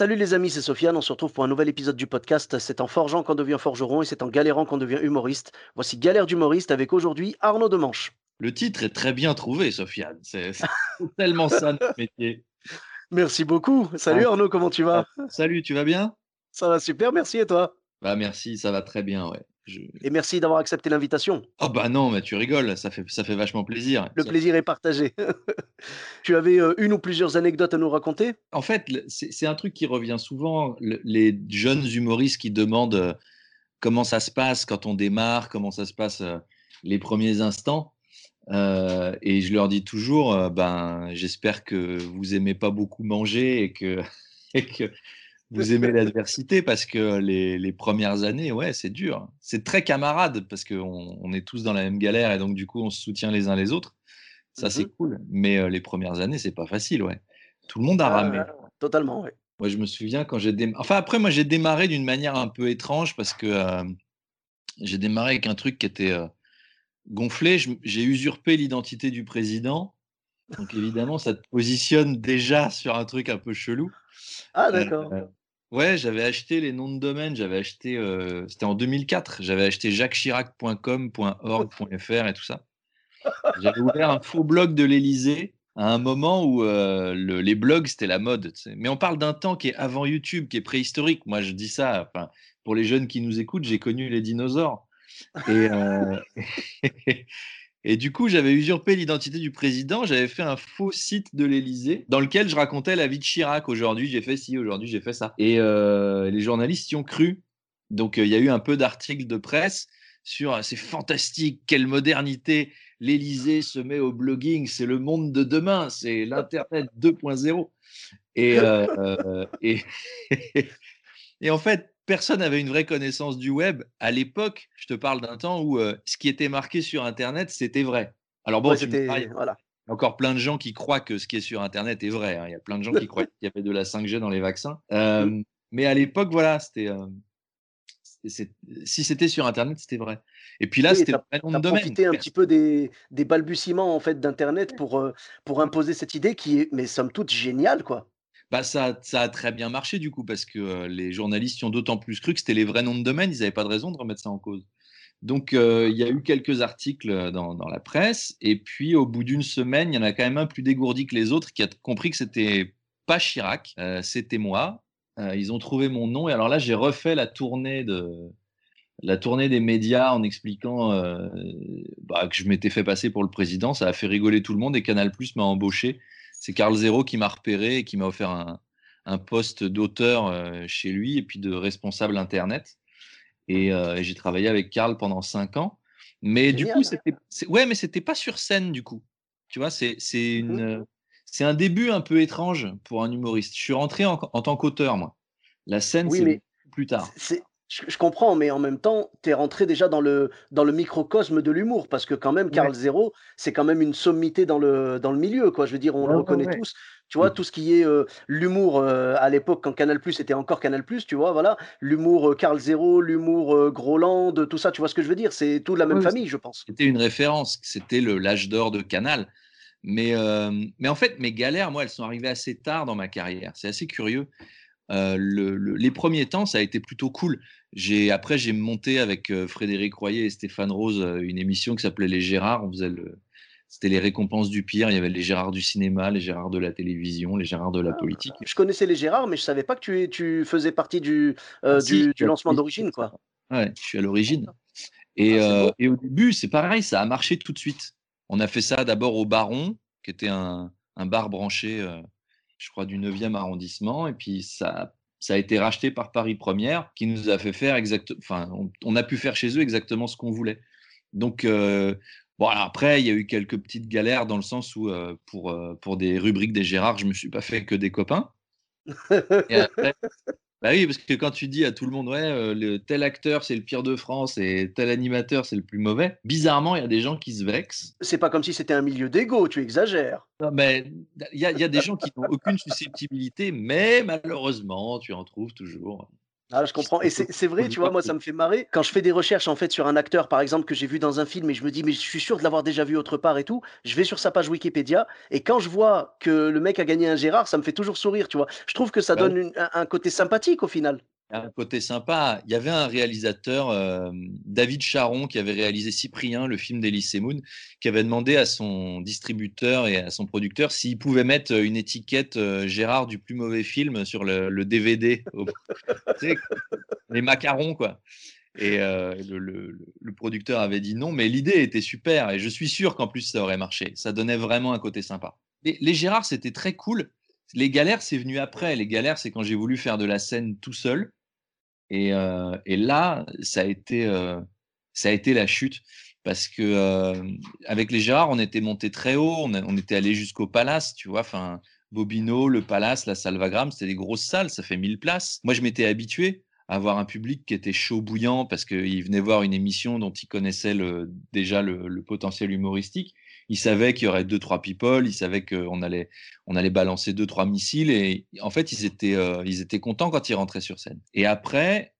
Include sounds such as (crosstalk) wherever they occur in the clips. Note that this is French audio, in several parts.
Salut les amis, c'est Sofiane. On se retrouve pour un nouvel épisode du podcast. C'est en forgeant qu'on devient forgeron et c'est en galérant qu'on devient humoriste. Voici Galère d'humoriste avec aujourd'hui Arnaud Demanche. Le titre est très bien trouvé, Sofiane. C'est tellement ça notre métier. (laughs) Merci beaucoup. Salut Arnaud, comment tu vas? Salut, tu vas bien? Ça va super, merci et toi? Bah merci, ça va très bien, ouais. Je- Et merci d'avoir accepté l'invitation. Oh bah non, mais tu rigoles, ça fait, ça fait vachement plaisir. Le Ça- plaisir est partagé. (laughs) tu avais une ou plusieurs anecdotes à nous raconter? En fait, c'est un truc qui revient souvent, le- les jeunes humoristes qui demandent comment ça se passe quand on démarre, comment ça se passe les premiers instants. Euh, et je leur dis toujours, ben, j'espère que vous aimez pas beaucoup manger et que, (laughs) et que vous aimez l'adversité parce que les, les premières années, ouais, c'est dur. C'est très camarade parce qu'on on est tous dans la même galère et donc du coup, on se soutient les uns les autres. Ça, c'est Mhm. cool. Mais euh, les premières années, c'est pas facile, ouais. Tout le monde a Ah, ramé. Totalement, oui. Moi, je me souviens quand j'ai démarré. Enfin, après, moi, j'ai démarré d'une manière un peu étrange parce que euh, j'ai démarré avec un truc qui était euh, gonflé. J'ai usurpé l'identité du président. Donc, évidemment, ça te positionne déjà sur un truc un peu chelou. Ah d'accord. Euh, ouais, j'avais acheté les noms de domaine. J'avais acheté. euh, C'était en 2004. J'avais acheté jacqueschirac.com, .org, .fr et tout ça. J'avais ouvert un faux blog de l'Élysée à un moment où euh, le- les blogs, c'était la mode. Mais on parle d'un temps qui est avant YouTube, qui est préhistorique. Moi, je dis ça, pour les jeunes qui nous écoutent, j'ai connu les dinosaures. Et, euh, (laughs) et du coup, j'avais usurpé l'identité du président. J'avais fait un faux site de l'Élysée dans lequel je racontais la vie de Chirac. Aujourd'hui, j'ai fait ci, aujourd'hui, j'ai fait ça. Et euh, les journalistes y ont cru. Donc, euh, il y a eu un peu d'articles de presse sur euh, c'est fantastique, quelle modernité, l'Élysée se met au blogging, c'est le monde de demain, c'est l'Internet 2.0. Et, euh, et (laughs) en fait, personne n'avait une vraie connaissance du web. À l'époque, je te parle d'un temps où euh, ce qui était marqué sur Internet, c'était vrai. Alors bon, Ouais, c'était diras, il y a voilà. encore plein de gens qui croient que ce qui est sur Internet est vrai. hein. Il y a plein de gens qui croient (laughs) qu'il y avait de la 5G dans les vaccins. Euh, mais à l'époque, voilà, c'était. euh, si c'était sur Internet, c'était vrai. Et puis là, Oui, c'était de domaine. profité un petit peu des, des balbutiements en fait d'internet pour, pour imposer cette idée qui est mais somme toute géniale quoi. Bah, ça, ça a très bien marché du coup, parce que euh, les journalistes y ont d'autant plus cru que c'était les vrais noms de domaine, ils n'avaient pas de raison de remettre ça en cause. Donc, euh, il y a eu quelques articles dans, dans la presse, et puis au bout d'une semaine, il y en a quand même un plus dégourdi que les autres qui a compris que c'était pas Chirac, euh, c'était moi. Euh, ils ont trouvé mon nom, et alors là, j'ai refait la tournée de la tournée des médias en expliquant euh, bah, que je m'étais fait passer pour le président. Ça a fait rigoler tout le monde, et Canal Plus m'a embauché. C'est Carl Zero qui m'a repéré et qui m'a offert un, un poste d'auteur euh, chez lui et puis de responsable internet. Et, euh, et j'ai travaillé avec Carl pendant cinq ans. Mais du coup, c'était ouais, mais c'était pas sur scène du coup. Tu vois, c'est c'est une Mhm. euh, c'est un début un peu étrange pour un humoriste. Je suis rentré en, en tant qu'auteur moi. La scène Oui, c'est plus tard. C'est je je comprends, mais en même temps, tu es rentré déjà dans le dans le microcosme de l'humour parce que quand même Ouais. Carl Zero, c'est quand même une sommité dans le dans le milieu quoi. Je veux dire, on Ouais, le ouais, reconnaît ouais. tous. Tu vois, Et- tout ce qui est, heu, l'humour, heu, à l'époque quand Canal+ était encore Canal+, tu vois? Voilà, l'humour, heu, Carl Zero, l'humour, heu, Groland, tout ça, tu vois ce que je veux dire? C'est tout de la même Ouais, famille, je pense. C'était une référence, c'était le l'âge d'or de Canal. Mais, euh, mais en fait, mes galères, moi, elles sont arrivées assez tard dans ma carrière. C'est assez curieux. Euh, le- le- les premiers temps, ça a été plutôt cool. Après, j'ai monté avec euh, Frédéric Royer et Stéphane Rose euh, une émission qui s'appelait Les Gérards. On faisait le, c'était les récompenses du pire. Il y avait les Gérards du cinéma, les Gérards de la télévision, les Gérards de la politique. Je connaissais les Gérard, mais je savais pas que tu faisais partie du, Ah, si, du du lancement d'origine, quoi. Ouais, je suis à l'origine. Et, Ah, et au début, c'est pareil, ça a marché tout de suite. On a fait ça d'abord au Baron, qui était un, un bar branché, je crois, du 9e arrondissement. Et puis, ça, ça a été racheté par Paris Première, qui nous a fait faire exactement. Enfin, on, on a pu faire chez eux exactement ce qu'on voulait. Donc, euh, Bon, alors après, il y a eu quelques petites galères dans le sens où, pour, pour des rubriques des Gérard, je me suis pas fait que des copains. (laughs) Et après, bah oui, parce que quand tu dis à tout le monde, ouais, le tel acteur c'est le pire de France et tel animateur c'est le plus mauvais, bizarrement, il y a des gens qui se vexent. C'est pas comme si c'était un milieu d'ego, tu exagères. mais il y, a des gens qui n'ont aucune susceptibilité, mais malheureusement, tu en trouves toujours. Ah, je comprends. Et c'est vrai, tu vois, moi, ça me fait marrer. Quand je fais des recherches, en fait, sur un acteur, par exemple, que j'ai vu dans un film et je me dis, mais je suis sûr de l'avoir déjà vu autre part et tout, je vais sur sa page Wikipédia et quand je vois que le mec a gagné un Gérard, ça me fait toujours sourire, tu vois. Je trouve que ça bah donne un côté sympathique au final un côté sympa. Il y avait un réalisateur, euh, David Charon, qui avait réalisé Cyprien, le film d'Elise Moon, qui avait demandé à son distributeur et à son producteur s'il pouvait mettre une étiquette euh, Gérard du plus mauvais film sur le, DVD. (laughs) les macarons, quoi. Et euh, le, producteur avait dit non, mais l'idée était super et je suis sûr qu'en plus ça aurait marché. Ça donnait vraiment un côté sympa. les Gérard, c'était très cool. Les galères, c'est venu après. Les galères, c'est quand j'ai voulu faire de la scène tout seul et, là, ça a, été, ça a été la chute parce que avec les Gérard, on était monté très haut, on, était allé jusqu'au Palace, tu vois, enfin Bobino, le Palace, la Salvagram, c'était des grosses salles, ça fait 1000 places. Moi, je m'étais habitué à avoir un public qui était chaud bouillant parce qu'il venait voir une émission dont il connaissait déjà le, potentiel humoristique il savait qu'il y aurait deux, trois people, il savait qu'on allait, on allait balancer deux, trois missiles. Et en fait, ils étaient, euh, ils étaient contents quand ils rentraient sur scène. Et après,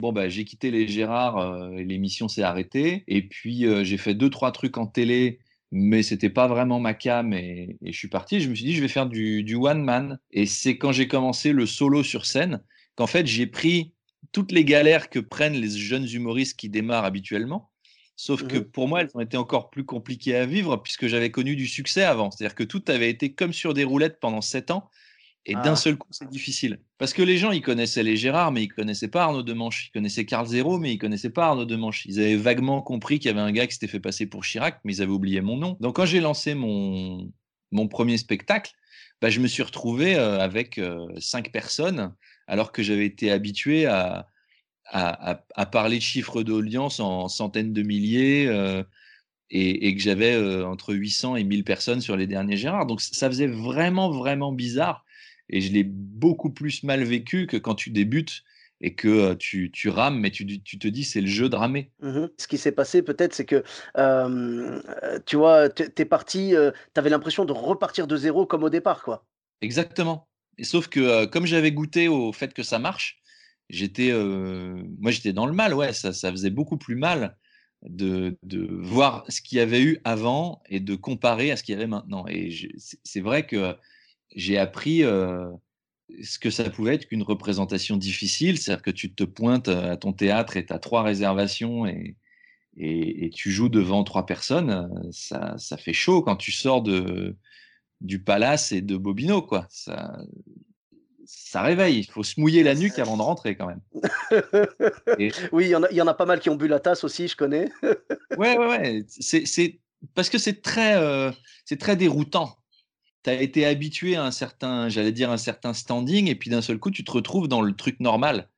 bon, bah, j'ai quitté les Gérard, euh, l'émission s'est arrêtée. Et puis, euh, j'ai fait deux, trois trucs en télé mais c'était pas vraiment ma cam et, je suis parti. Je me suis dit, je vais faire du, du one man. Et c'est quand j'ai commencé le solo sur scène qu'en fait, j'ai pris toutes les galères que prennent les jeunes humoristes qui démarrent habituellement Sauf que mmh pour moi, elles ont été encore plus compliquées à vivre puisque j'avais connu du succès avant. C'est-à-dire que tout avait été comme sur des roulettes pendant sept ans. Et d'un ah. seul coup, c'est difficile. Parce que les gens, ils connaissaient les Gérard, mais ils connaissaient pas Arnaud Demanche. Ils connaissaient Carl Zéro, mais ils connaissaient pas Arnaud Demanche. Ils avaient vaguement compris qu'il y avait un gars qui s'était fait passer pour Chirac, mais ils avaient oublié mon nom. Donc quand j'ai lancé mon, mon premier spectacle, bah, je me suis retrouvé euh, avec euh, cinq personnes, alors que j'avais été habitué à, à, parler de chiffres d'audience en centaines de milliers euh, et, que j'avais euh, entre 800 et 1000 personnes sur les derniers Gérard. Donc ça faisait vraiment, vraiment bizarre et je l'ai beaucoup plus mal vécu que quand tu débutes et que euh, tu, tu, rames, mais tu, tu te dis c'est le jeu de ramer. Mmh Ce qui s'est passé peut-être, c'est que tu vois, tu es parti, tu avais l'impression de repartir de zéro comme au départ, quoi. Exactement. Et sauf que comme j'avais goûté au fait que ça marche, j'étais, moi j'étais dans le mal, ouais, ça, ça faisait beaucoup plus mal de, de, voir ce qu'il y avait eu avant et de comparer à ce qu'il y avait maintenant. Et c'est vrai que j'ai appris ce que ça pouvait être qu'une représentation difficile, c'est-à-dire que tu te pointes à ton théâtre et tu as trois réservations et, et, et, tu joues devant trois personnes, ça, ça, fait chaud quand tu sors de, du Palace et de Bobino, quoi. Ça, ça réveille. Il faut se mouiller la nuque avant de rentrer quand même. (laughs) Oui, il y, en a, y en a pas mal qui ont bu la tasse aussi, je connais. (laughs) ouais, ouais, ouais. C'est parce que c'est très, euh, c'est très déroutant. Tu as été habitué à un certain, j'allais dire, un certain standing, et puis d'un seul coup, tu te retrouves dans le truc normal.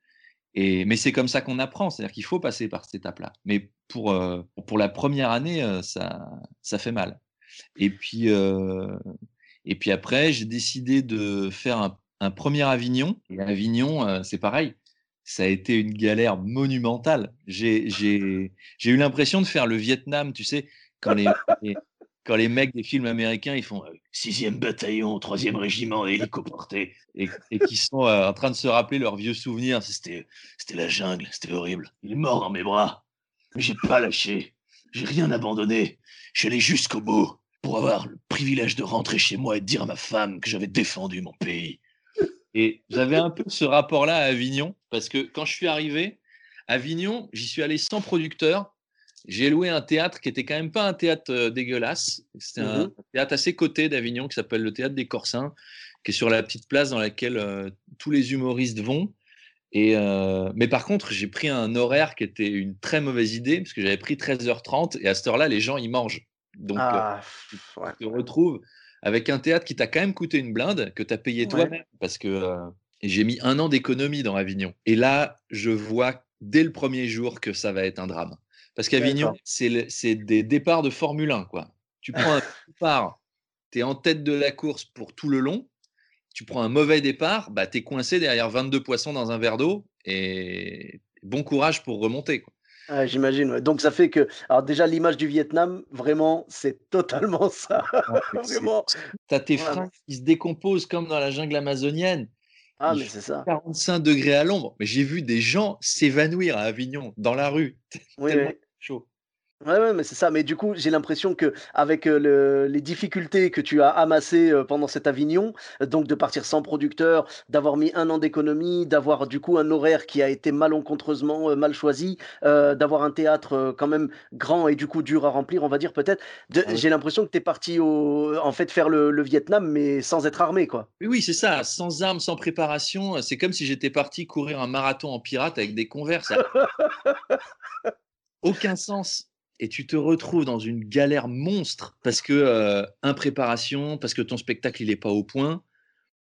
Et, mais c'est comme ça qu'on apprend, c'est-à-dire qu'il faut passer par cette étape-là. Mais pour, euh, pour la première année, euh, ça, ça fait mal. Et puis, et puis après, j'ai décidé de faire un un premier Avignon. Et Avignon, euh, c'est pareil. Ça a été une galère monumentale. J'ai eu l'impression de faire le Vietnam, tu sais, quand les, mecs des films américains, ils font 6e euh, bataillon, 3e régiment hélicoporté, et, et qui sont euh, en train de se rappeler leurs vieux souvenirs. C'était la jungle, c'était horrible. Il est mort dans mes bras. Mais j'ai pas lâché. J'ai rien abandonné. Je suis allé jusqu'au bout pour avoir le privilège de rentrer chez moi et de dire à ma femme que j'avais défendu mon pays. Et j'avais un peu ce rapport-là à Avignon, parce que quand je suis arrivé, Avignon, j'y suis allé sans producteur. J'ai loué un théâtre qui était quand même pas un théâtre euh, dégueulasse. C'était un mmh théâtre assez côté d'Avignon qui s'appelle le théâtre des Corsins, qui est sur la petite place dans laquelle euh, tous les humoristes vont. Et euh, mais par contre, j'ai pris un horaire qui était une très mauvaise idée, parce que j'avais pris 13h30, et à cette heure-là, les gens, ils mangent. Donc, ah, tu te retrouves avec un théâtre qui t'a quand même coûté une blinde, que tu as payé toi-même, parce que euh, j'ai mis un an d'économie dans Avignon. Et là, je vois dès le premier jour que ça va être un drame. Parce qu'Avignon, c'est des départs de Formule 1. Quoi. Tu prends un (laughs) départ, tu es en tête de la course pour tout le long. Tu prends un mauvais départ, bah, tu es coincé derrière 22 poissons dans un verre d'eau et bon courage pour remonter. Quoi. J'imagine. Donc ça fait que, alors déjà l'image du Vietnam, vraiment, c'est (laughs) totalement ça. vraiment. T'as tes freins qui se décomposent comme dans la jungle amazonienne. Ah, mais c'est ça. 45 degrés à l'ombre. Mais j'ai vu des gens s'évanouir à Avignon, dans la rue. (laughs) Oui, chaud. Ouais, ouais, mais c'est ça. Mais du coup, j'ai l'impression que avec le, les difficultés que tu as amassées pendant cet Avignon, donc de partir sans producteur, d'avoir mis un an d'économie, d'avoir du coup un horaire qui a été malencontreusement mal choisi, d'avoir un théâtre quand même grand et du coup dur à remplir, on va dire peut-être. J'ai l'impression que tu es parti au, en fait faire le, le, Vietnam, mais sans être armé, quoi. Oui, oui, c'est ça. Sans armes, sans préparation. C'est comme si j'étais parti courir un marathon en pirate avec des converses. (laughs) Aucun sens et tu te retrouves dans une galère monstre parce que euh, impréparation, parce que ton spectacle il est pas au point.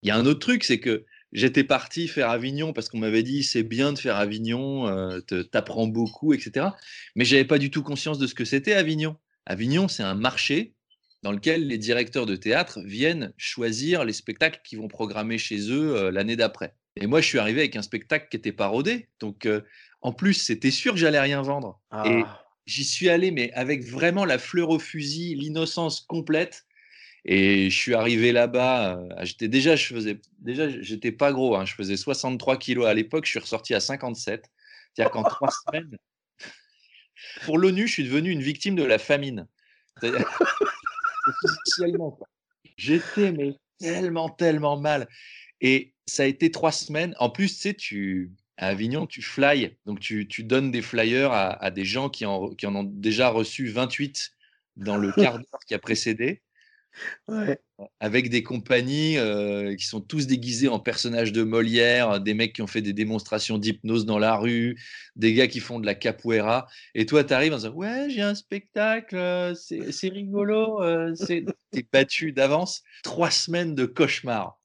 Il y a un autre truc, c'est que j'étais parti faire Avignon parce qu'on m'avait dit c'est bien de faire Avignon, euh, t'apprends beaucoup, etc. Mais j'avais pas du tout conscience de ce que c'était Avignon. Avignon, c'est un marché dans lequel les directeurs de théâtre viennent choisir les spectacles qu'ils vont programmer chez eux euh, l'année d'après. Et moi, je suis arrivé avec un spectacle qui était pas rodé. Donc, en plus, c'était sûr que j'allais rien vendre. Ah j'y suis allé, mais avec vraiment la fleur au fusil, l'innocence complète. Et je suis arrivé là-bas. Euh, j'étais déjà, je faisais, déjà, j'étais pas gros. Hein, je faisais 63 kilos à l'époque. Je suis ressorti à 57. C'est-à-dire qu'en trois (laughs) semaines, pour l'ONU, je suis devenu une victime de la famine. (laughs) Officiellement. J'étais mais tellement, tellement mal. Et ça a été trois semaines. En plus, tu sais, tu, à Avignon, tu flyes. Donc, tu, donnes des flyers à, des gens qui en, qui en, ont déjà reçu 28 dans le quart d'heure qui a précédé. Avec des compagnies euh, qui sont tous déguisés en personnages de Molière, des mecs qui ont fait des démonstrations d'hypnose dans la rue, des gars qui font de la capoeira. Et toi, tu arrives en disant Ouais, j'ai un spectacle, euh, c'est rigolo. Euh, T'es battu d'avance. Trois semaines de cauchemar.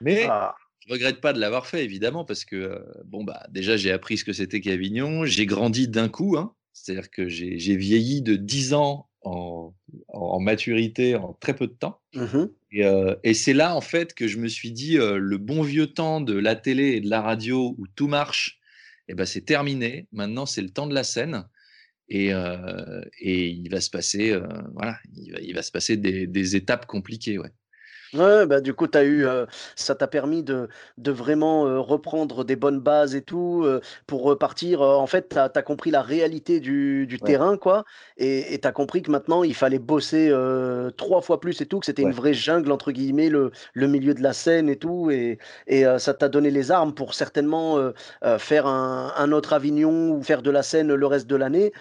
Mais. Ah. Je regrette pas de l'avoir fait, évidemment, parce que bon, bah, déjà, j'ai appris ce que c'était qu'Avignon. J'ai grandi d'un coup, hein. c'est-à-dire que j'ai vieilli de 10 ans en, maturité en très peu de temps. Mmh et, c'est là, en fait, que je me suis dit le bon vieux temps de la télé et de la radio où tout marche, eh ben, c'est terminé. Maintenant, c'est le temps de la scène. Et, et il va se passer, voilà, il va, se passer des, des étapes compliquées. Ouais. Ouais, bah, du coup, tu eu, ça t'a permis de de vraiment, reprendre des bonnes bases et tout, pour repartir, en fait, tu as compris la réalité du du terrain, quoi et tu as compris que maintenant, il fallait bosser, trois fois plus et tout, que c'était une «vraie jungle» entre guillemets, le le milieu de la scène et tout et et ça t'a donné les armes pour certainement, faire un un autre Avignon ou faire de la scène le reste de l'année,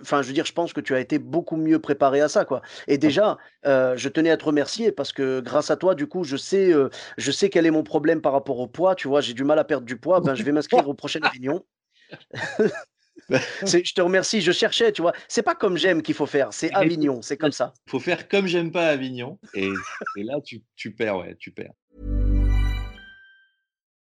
Enfin, je veux dire, je pense que tu as été beaucoup mieux préparé à ça, quoi. Et déjà, euh, je tenais à te remercier parce que grâce à toi, du coup, je sais, euh, je sais quel est mon problème par rapport au poids. Tu vois, j'ai du mal à perdre du poids. Ben, je vais (laughs) m'inscrire au prochain réunion. (laughs) je te remercie. Je cherchais, tu vois. C'est pas comme j'aime qu'il faut faire. C'est Avignon. C'est comme ça. Il faut faire comme j'aime pas Avignon. Et, et là, tu, tu perds, ouais, tu perds.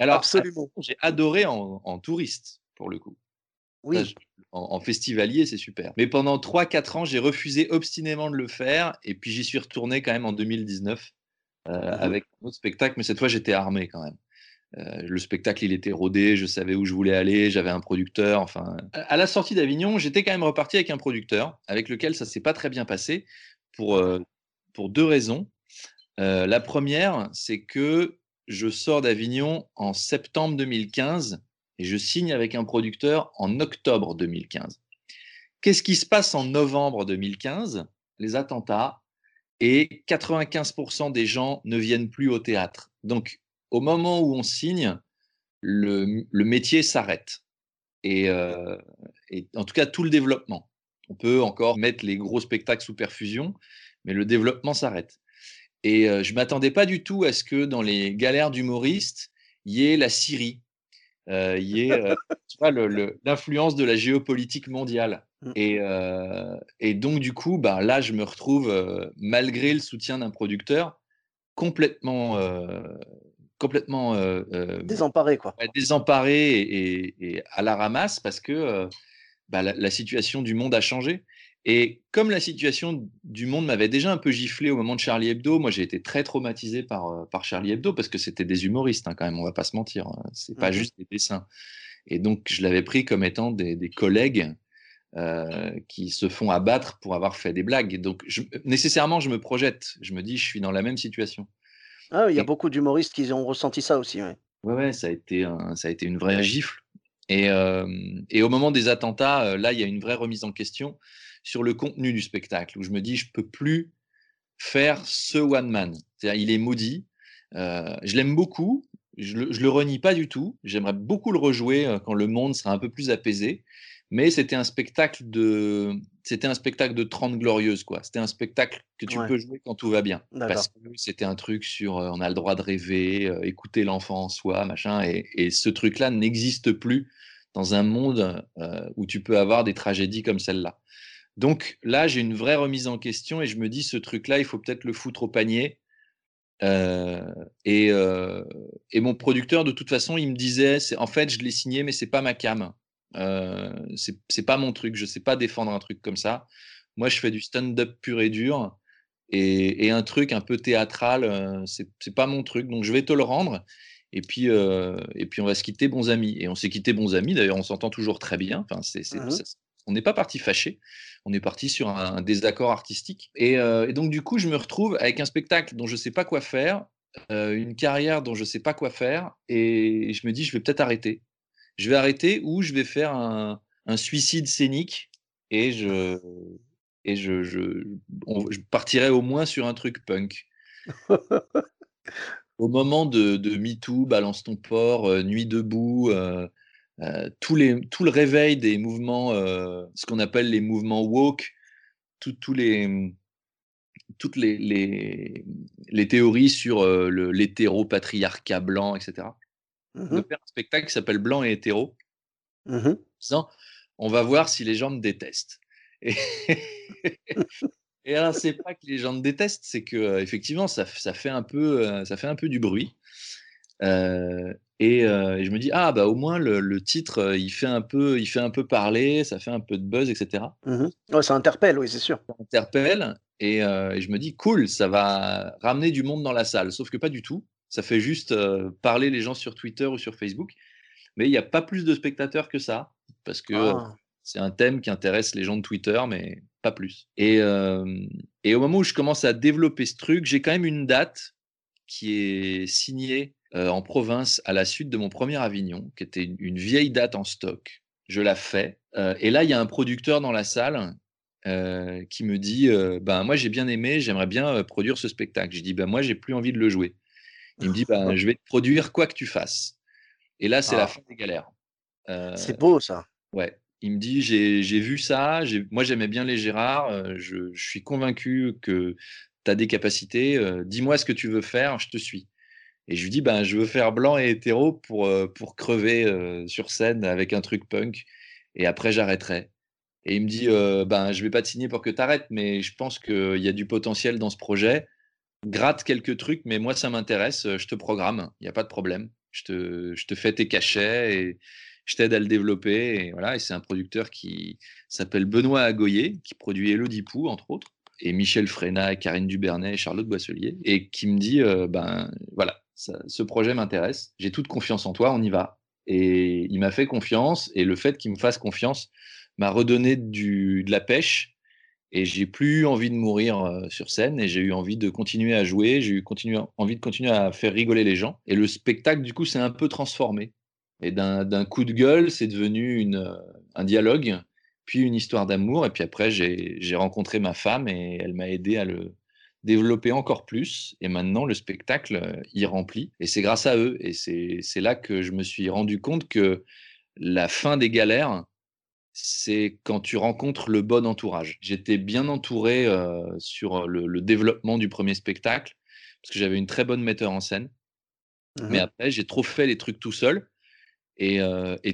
Alors, Absolument. J'ai adoré en, touriste, pour le coup. Oui. en, festivalier, c'est super. Mais pendant 3-4 ans, j'ai refusé obstinément de le faire. Et puis, j'y suis retourné quand même en 2019 euh, mmh avec un autre spectacle. Mais cette fois, j'étais armé quand même. Euh, le spectacle, il était rodé, je savais où je voulais aller, j'avais un producteur. Enfin, à la sortie d'Avignon, j'étais quand même reparti avec un producteur avec lequel ça s'est pas très bien passé pour, euh, pour deux raisons. la première, c'est que je sors d'Avignon en septembre 2015 et je signe avec un producteur en octobre 2015. Qu'est-ce qui se passe en novembre 2015 Les attentats et 95% des gens ne viennent plus au théâtre. Donc, au moment où on signe, le, métier s'arrête. et, et en tout cas tout le développement. On peut encore mettre les gros spectacles sous perfusion, mais le développement s'arrête. Et je ne m'attendais pas du tout à ce que dans les galères d'humoristes, il y ait la Syrie, il y ait (laughs) l'influence de la géopolitique mondiale. Mmh. Et, et, donc, du coup, bah, là, je me retrouve, malgré le soutien d'un producteur, complètement, complètement désemparé, quoi. désemparé et, à la ramasse parce que bah, la, situation du monde a changé. Et comme la situation du monde m'avait déjà un peu giflé au moment de Charlie Hebdo, moi j'ai été très traumatisé par, par Charlie Hebdo parce que c'était des humoristes hein, quand même, on va pas se mentir, hein. c'est pas mmh juste des dessins. Et donc je l'avais pris comme étant des, collègues qui se font abattre pour avoir fait des blagues. Donc nécessairement je me projette, je me dis je suis dans la même situation. Ah, il y a beaucoup d'humoristes qui ont ressenti ça aussi. Ouais, ouais, ça, a été ça a été une vraie gifle. Et, et au moment des attentats, là, il y a une vraie remise en question sur le contenu du spectacle, où je me dis, je peux plus faire ce one man. C'est-à-dire, il est maudit. je l'aime beaucoup. Je le, le renie pas du tout. J'aimerais beaucoup le rejouer quand le monde sera un peu plus apaisé mais c'était un spectacle de c'était un spectacle de 30 glorieuses quoi c'était un spectacle que tu peux jouer quand tout va bien parce que c'était un truc sur euh, on a le droit de rêver euh, écouter l'enfant en soi machin et, ce truc là n'existe plus dans un monde euh, où tu peux avoir des tragédies comme celle-là donc là j'ai une vraie remise en question et je me dis ce truc là il faut peut-être le foutre au panier et, et, mon producteur de toute façon il me disait en fait je l'ai signé mais c'est pas ma cam euh, c'est pas mon truc. Je sais pas défendre un truc comme ça. Moi, je fais du stand-up pur et dur. Et, un truc un peu théâtral, euh, c'est pas mon truc. Donc, je vais te le rendre. Et puis, euh, et puis on va se quitter bons amis. Et on s'est quitté bons amis. D'ailleurs, on s'entend toujours très bien. Enfin, c'est mmh on n'est pas parti fâché. On est parti sur un, désaccord artistique. Et, et, donc, du coup, je me retrouve avec un spectacle dont je sais pas quoi faire, une carrière dont je sais pas quoi faire. Et je me dis, je vais peut-être arrêter je vais arrêter ou je vais faire un, suicide scénique et je et je, je, partirai au moins sur un truc punk. (laughs) au moment de, de MeToo, Balance ton port, euh, Nuit debout, euh, euh, tout, les, tout, le réveil des mouvements, ce qu'on appelle les mouvements woke, tous les, toutes les, les, les, théories sur l'hétéro-patriarcat blanc, etc de mmh faire un spectacle qui s'appelle Blanc et hétéro. Mmh on va voir si les gens me détestent. Et, et alors, c'est pas que les gens me détestent, c'est que effectivement, ça, ça, fait un peu, ça fait un peu du bruit. Et, je me dis ah bah au moins le, titre il fait un peu il fait un peu parler ça fait un peu de buzz etc mmh ça interpelle oui c'est sûr ça interpelle et, et, je me dis cool ça va ramener du monde dans la salle sauf que pas du tout ça fait juste parler les gens sur Twitter ou sur Facebook. Mais il n'y a pas plus de spectateurs que ça, parce que ah. c'est un thème qui intéresse les gens de Twitter, mais pas plus. Et, et au moment où je commence à développer ce truc, j'ai quand même une date qui est signée en province à la suite de mon premier Avignon, qui était une, vieille date en stock. Je la fais. et là, il y a un producteur dans la salle qui me dit ben moi j'ai bien aimé, j'aimerais bien produire ce spectacle. Je dis ben moi j'ai plus envie de le jouer. Il me dit bah, (laughs) Je vais te produire quoi que tu fasses. Et là, c'est la ah. fin des galères. c'est beau, ça. Ouais. Il me dit J'ai vu ça. Moi, j'aimais bien les Gérard. Je, suis convaincu que tu as des capacités. Dis-moi ce que tu veux faire. Je te suis. Et je lui dis ben, Je veux faire blanc et hétéro pour, pour crever sur scène avec un truc punk. Et après, j'arrêterai. Et il me dit ben, Je vais pas te signer pour que tu arrêtes, mais je pense qu'il y a du potentiel dans ce projet gratte quelques trucs, mais moi, ça m'intéresse. Je te programme, il n'y a pas de problème. Je te, je te fais tes cachets et je t'aide à le développer. Et voilà, et c'est un producteur qui s'appelle Benoît Agoyer, qui produit Elodie Pou, entre autres, et Michel Fréna, Karine Dubernay Charlotte Boisselier, et qui me dit ben voilà, ce projet m'intéresse, j'ai toute confiance en toi, on y va. Et il m'a fait confiance, et le fait qu'il me fasse confiance m'a redonné de la pêche et j'ai plus envie de mourir sur scène et j'ai eu envie de continuer à jouer, j'ai eu envie de continuer à faire rigoler les gens. Et le spectacle, du coup, s'est un peu transformé. Et d'un coup de gueule, c'est devenu une, un dialogue, puis une histoire d'amour. Et puis après, j'ai rencontré ma femme et elle m'a aidé à le développer encore plus. Et maintenant, le spectacle, il remplit. Et c'est grâce à eux. Et c'est là que je me suis rendu compte que la fin des galères, c'est quand tu rencontres le bon entourage. J'étais bien entouré sur le, développement du premier spectacle, parce que j'avais une très bonne metteur en scène. Mais après, j'ai trop fait les trucs tout seul. Et,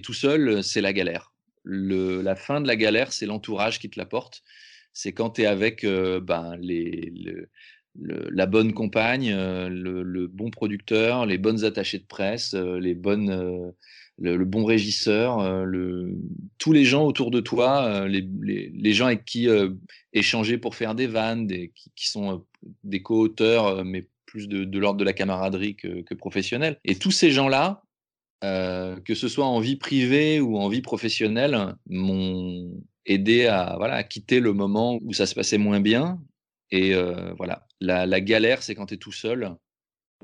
tout seul, c'est la galère. la fin de la galère, c'est l'entourage qui te l'apporte. C'est quand tu es avec ben, les, la bonne compagne, le, bon producteur, les bonnes attachées de presse, les bonnes le, bon régisseur, euh, le, tous les gens autour de toi, euh, les, gens avec qui euh, échanger pour faire des vannes, qui, sont des co-auteurs, mais plus de, l'ordre de la camaraderie que, que professionnelle. Et tous ces gens-là, que ce soit en vie privée ou en vie professionnelle, m'ont aidé à, voilà, à quitter le moment où ça se passait moins bien. Et voilà, la, la galère, c'est quand tu es tout seul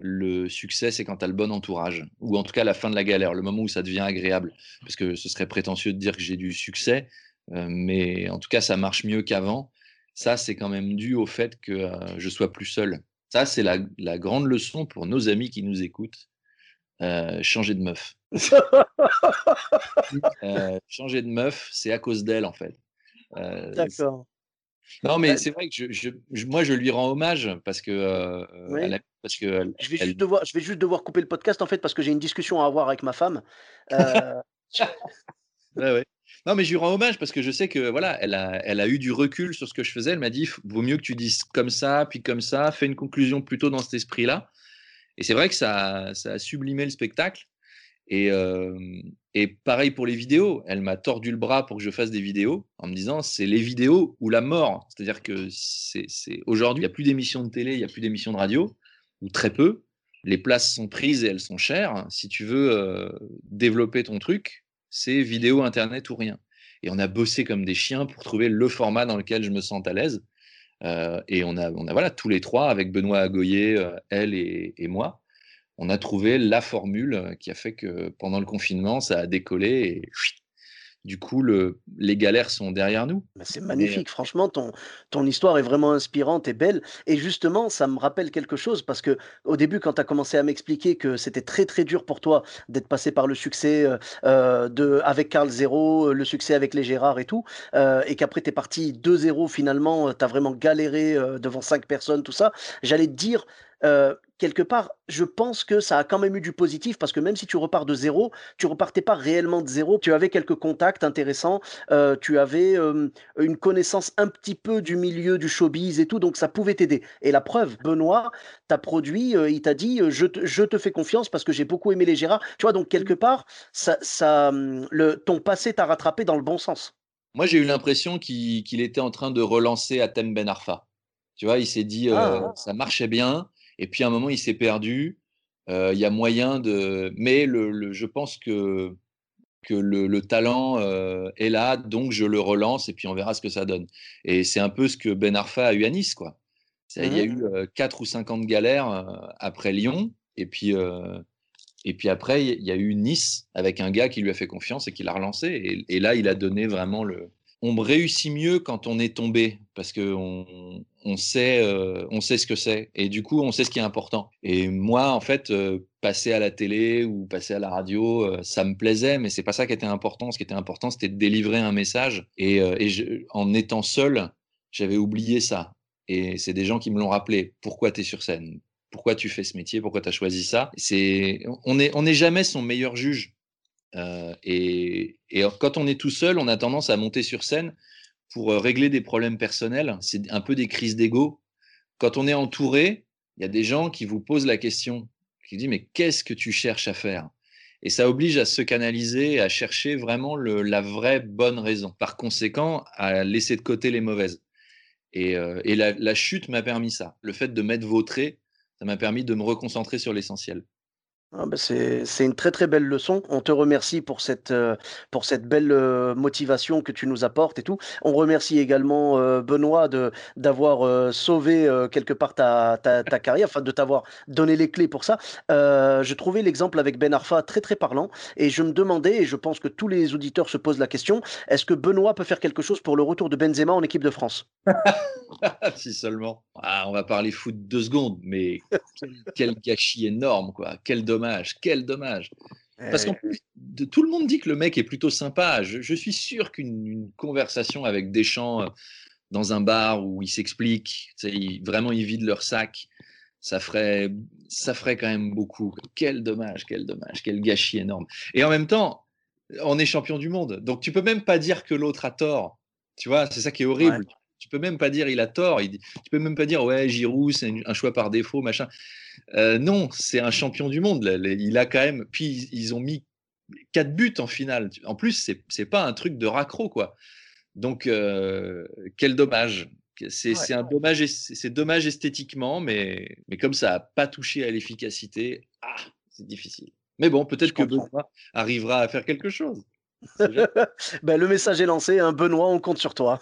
le succès, c'est quand tu as le bon entourage, ou en tout cas la fin de la galère, le moment où ça devient agréable. Parce que ce serait prétentieux de dire que j'ai du succès, euh, mais en tout cas, ça marche mieux qu'avant. Ça, c'est quand même dû au fait que euh, je sois plus seul. Ça, c'est la, grande leçon pour nos amis qui nous écoutent. Euh, changer de meuf. (laughs) changer de meuf, c'est à cause d'elle, en fait. D'accord. Non, mais c'est vrai que je, moi, je lui rends hommage parce que. Euh, parce que je, vais juste devoir, je vais juste devoir couper le podcast en fait parce que j'ai une discussion à avoir avec ma femme. Euh, (laughs) ouais, Non, mais je lui rends hommage parce que je sais que voilà, elle a, elle a eu du recul sur ce que je faisais. Elle m'a dit vaut mieux que tu dises comme ça, puis comme ça, fais une conclusion plutôt dans cet esprit-là. Et c'est vrai que ça, a sublimé le spectacle. Et, et pareil pour les vidéos. Elle m'a tordu le bras pour que je fasse des vidéos en me disant c'est les vidéos ou la mort. C'est-à-dire que c'est, aujourd'hui, il n'y a plus d'émissions de télé, il n'y a plus d'émissions de radio, ou très peu. Les places sont prises et elles sont chères. Si tu veux développer ton truc, c'est vidéo, internet ou rien. Et on a bossé comme des chiens pour trouver le format dans lequel je me sens à l'aise. Et on a, on voilà, tous les trois, avec Benoît Agoyer, elle et, moi, on a trouvé la formule euh, qui a fait que pendant le confinement, ça a décollé et du coup, les galères sont derrière nous. C'est magnifique, franchement, ton, ton histoire est vraiment inspirante et belle. Et justement, ça me rappelle quelque chose parce que au début, quand tu as commencé à m'expliquer que c'était très très dur pour toi d'être passé par le succès euh, euh, de, avec Carl Zero, le succès avec les Gérard et tout, et qu'après tu es parti 2-0 finalement, tu as vraiment galéré devant 5 personnes, tout ça, j'allais te dire, quelque part, je pense que ça a quand même eu du positif parce que même si tu repars de zéro, tu repartais pas réellement de zéro. Tu avais quelques contacts intéressants, tu avais une connaissance un petit peu du milieu du showbiz et tout, donc ça pouvait t'aider. Et la preuve, Benoît t'a produit, il t'a dit je te, fais confiance parce que j'ai beaucoup aimé les Gérard. Tu vois, donc quelque part, ça, ça, mmh, le, ton passé t'a rattrapé dans le bon sens. Moi, j'ai eu l'impression qu'il était en train de relancer Atem Ben Arfa. Tu vois, il s'est dit, ah. ça marchait bien. Et puis à un moment, il s'est perdu. Il y a moyen de. Mais le, je pense que, que le, talent est là, donc je le relance et puis on verra ce que ça donne. Et c'est un peu ce que Ben Arfa a eu à Nice. Quoi. Il y a eu mmh. quatre ou cinq ans de galère après Lyon. Et puis, et puis après, il y a eu Nice avec un gars qui lui a fait confiance et qui l'a relancé. Et, et, là, il a donné vraiment le. On réussit mieux quand on est tombé parce qu'on on sait, euh, on sait ce que c'est. Et du coup, on sait ce qui est important. Et moi, en fait, euh, passer à la télé ou passer à la radio, euh, ça me plaisait, mais c'est pas ça qui était important. Ce qui était important, c'était de délivrer un message. Et, en étant seul, j'avais oublié ça. Et c'est des gens qui me l'ont rappelé. Pourquoi tu es sur scène? Pourquoi tu fais ce métier? Pourquoi tu as choisi ça? C'est On n'est on est jamais son meilleur juge. Et, et quand on est tout seul, on a tendance à monter sur scène pour euh, régler des problèmes personnels. C'est un peu des crises d'ego. Quand on est entouré, il y a des gens qui vous posent la question, qui disent mais qu'est-ce que tu cherches à faire? Et ça oblige à se canaliser, à chercher vraiment la vraie bonne raison. Par conséquent, à laisser de côté les mauvaises. Et, euh, la, chute m'a permis ça. Le fait de vos traits, ça m'a permis de me reconcentrer sur l'essentiel. Ah bah, c'est une très très belle leçon. On te remercie pour cette, euh, pour cette belle euh, motivation que tu nous apportes et tout. On remercie également euh, Benoît d'avoir sauvé quelque part ta, ta, ta carrière, enfin de t'avoir donné les clés pour ça. je trouvais l'exemple avec Ben Arfa très très parlant et je me demandais, et je pense que tous les auditeurs se posent la question, est-ce que Benoît peut faire quelque chose pour le retour de Benzema en équipe de France? (laughs) Si seulement. Ah, on va parler foot deux secondes, mais quel, quel gâchis énorme, quoi. Quel dommage, quel dommage. Parce qu'en plus, tout le monde dit que le mec est plutôt sympa. Je, suis sûr qu'une conversation avec Deschamps euh, dans un bar où il s'explique, vraiment ils vident leur sac, ça ferait, ça ferait quand même beaucoup. Quel dommage, quel dommage, quel gâchis énorme. Et en même temps, on est champion du monde. Donc tu peux même pas dire que l'autre a tort. Tu vois, c'est ça qui est horrible. Tu peux même pas dire il a tort. Il, tu peux même pas dire ouais Giroud c'est un choix par défaut machin. Euh, non, c'est un champion du monde. Il a quand même. Puis ils ont mis quatre buts en finale. En plus c'est c'est pas un truc de raccro quoi. Donc euh, quel dommage. C'est un dommage, c'est dommage esthétiquement, mais, mais comme ça n'a pas touché à l'efficacité, ah, c'est difficile. Mais bon, peut-être que Benoît arrivera à faire quelque chose. Ben, (laughs) le message est lancé, hein. Benoît, on compte sur toi.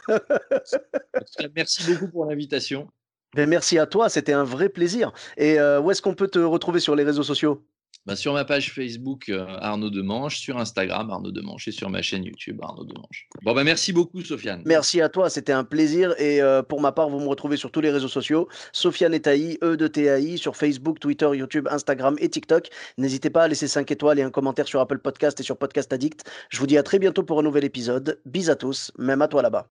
merci beaucoup pour l'invitation. Ben, merci à toi, c'était un vrai plaisir. Et euh, où est-ce qu'on peut te retrouver sur les réseaux sociaux? Bah, sur ma page Facebook euh, Arnaud Demanche, sur Instagram Arnaud Demanche et sur ma chaîne YouTube Arnaud Demanche. Bon bah merci beaucoup Sofiane. Merci à toi, c'était un plaisir et euh, pour ma part vous me retrouvez sur tous les réseaux sociaux Sofiane Etaï, E de TAI sur Facebook, Twitter, YouTube, Instagram et TikTok. N'hésitez pas à laisser 5 étoiles et un commentaire sur Apple Podcast et sur Podcast Addict. Je vous dis à très bientôt pour un nouvel épisode. Bis à tous, même à toi là-bas.